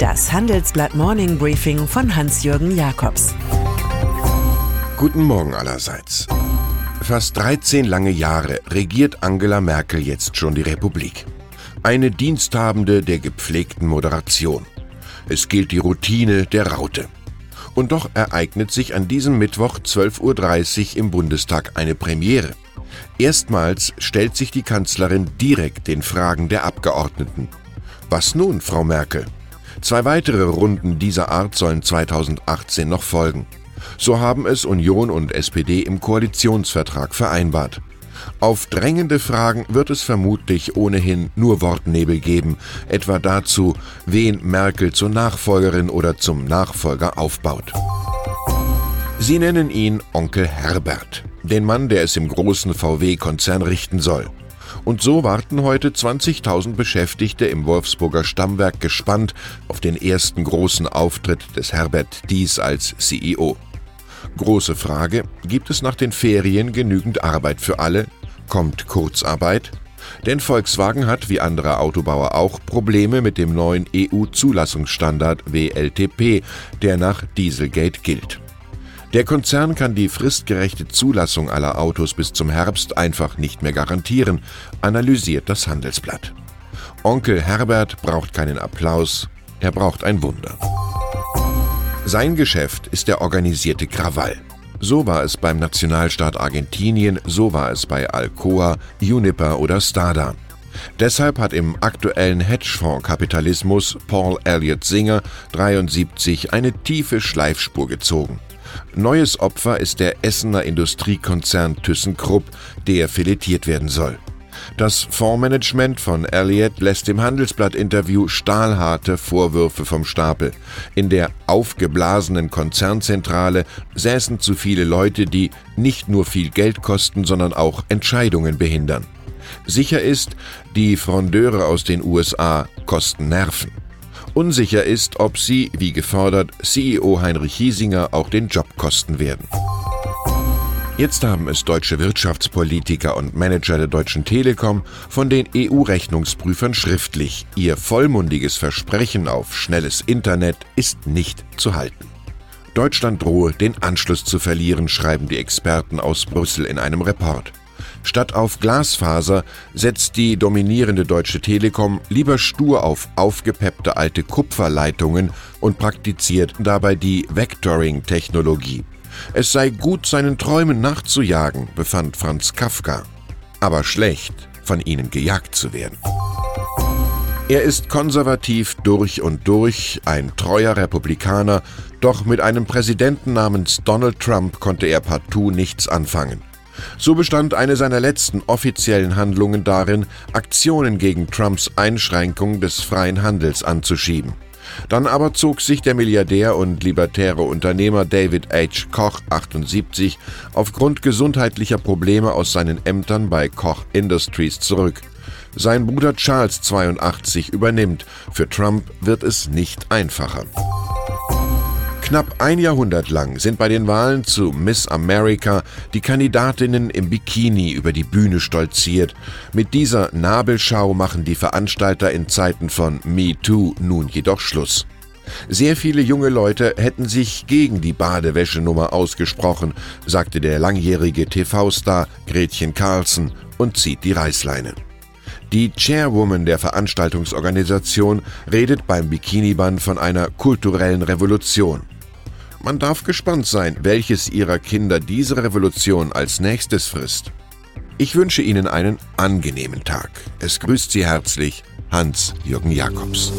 Das Handelsblatt Morning Briefing von Hans-Jürgen Jakobs. Guten Morgen allerseits. Fast 13 lange Jahre regiert Angela Merkel jetzt schon die Republik. Eine Diensthabende der gepflegten Moderation. Es gilt die Routine der Raute. Und doch ereignet sich an diesem Mittwoch 12.30 Uhr im Bundestag eine Premiere. Erstmals stellt sich die Kanzlerin direkt den Fragen der Abgeordneten. Was nun, Frau Merkel? Zwei weitere Runden dieser Art sollen 2018 noch folgen. So haben es Union und SPD im Koalitionsvertrag vereinbart. Auf drängende Fragen wird es vermutlich ohnehin nur Wortnebel geben, etwa dazu, wen Merkel zur Nachfolgerin oder zum Nachfolger aufbaut. Sie nennen ihn Onkel Herbert, den Mann, der es im großen VW-Konzern richten soll. Und so warten heute 20.000 Beschäftigte im Wolfsburger Stammwerk gespannt auf den ersten großen Auftritt des Herbert Dies als CEO. Große Frage, gibt es nach den Ferien genügend Arbeit für alle? Kommt Kurzarbeit? Denn Volkswagen hat, wie andere Autobauer auch, Probleme mit dem neuen EU-Zulassungsstandard WLTP, der nach Dieselgate gilt. Der Konzern kann die fristgerechte Zulassung aller Autos bis zum Herbst einfach nicht mehr garantieren, analysiert das Handelsblatt. Onkel Herbert braucht keinen Applaus, er braucht ein Wunder. Sein Geschäft ist der organisierte Krawall. So war es beim Nationalstaat Argentinien, so war es bei Alcoa, Uniper oder Stada. Deshalb hat im aktuellen Hedgefonds-Kapitalismus Paul Elliott Singer 73 eine tiefe Schleifspur gezogen. Neues Opfer ist der Essener Industriekonzern ThyssenKrupp, der filetiert werden soll. Das Fondsmanagement von Elliott lässt im Handelsblatt-Interview stahlharte Vorwürfe vom Stapel. In der aufgeblasenen Konzernzentrale säßen zu viele Leute, die nicht nur viel Geld kosten, sondern auch Entscheidungen behindern. Sicher ist, die Frondeure aus den USA kosten Nerven. Unsicher ist, ob sie, wie gefordert, CEO Heinrich Hiesinger auch den Job kosten werden. Jetzt haben es deutsche Wirtschaftspolitiker und Manager der Deutschen Telekom von den EU-Rechnungsprüfern schriftlich. Ihr vollmundiges Versprechen auf schnelles Internet ist nicht zu halten. Deutschland drohe, den Anschluss zu verlieren, schreiben die Experten aus Brüssel in einem Report. Statt auf Glasfaser setzt die dominierende Deutsche Telekom lieber stur auf aufgepeppte alte Kupferleitungen und praktiziert dabei die Vectoring-Technologie. Es sei gut, seinen Träumen nachzujagen, befand Franz Kafka, aber schlecht, von ihnen gejagt zu werden. Er ist konservativ durch und durch, ein treuer Republikaner, doch mit einem Präsidenten namens Donald Trump konnte er partout nichts anfangen. So bestand eine seiner letzten offiziellen Handlungen darin, Aktionen gegen Trumps Einschränkung des freien Handels anzuschieben. Dann aber zog sich der Milliardär und libertäre Unternehmer David H. Koch 78 aufgrund gesundheitlicher Probleme aus seinen Ämtern bei Koch Industries zurück. Sein Bruder Charles 82 übernimmt. Für Trump wird es nicht einfacher. Knapp ein Jahrhundert lang sind bei den Wahlen zu Miss America die Kandidatinnen im Bikini über die Bühne stolziert. Mit dieser Nabelschau machen die Veranstalter in Zeiten von Me Too nun jedoch Schluss. Sehr viele junge Leute hätten sich gegen die Badewäschenummer ausgesprochen, sagte der langjährige TV-Star Gretchen Carlson und zieht die Reißleine. Die Chairwoman der Veranstaltungsorganisation redet beim Bikini-Band von einer kulturellen Revolution. Man darf gespannt sein, welches Ihrer Kinder diese Revolution als nächstes frisst. Ich wünsche Ihnen einen angenehmen Tag. Es grüßt Sie herzlich Hans-Jürgen Jakobs.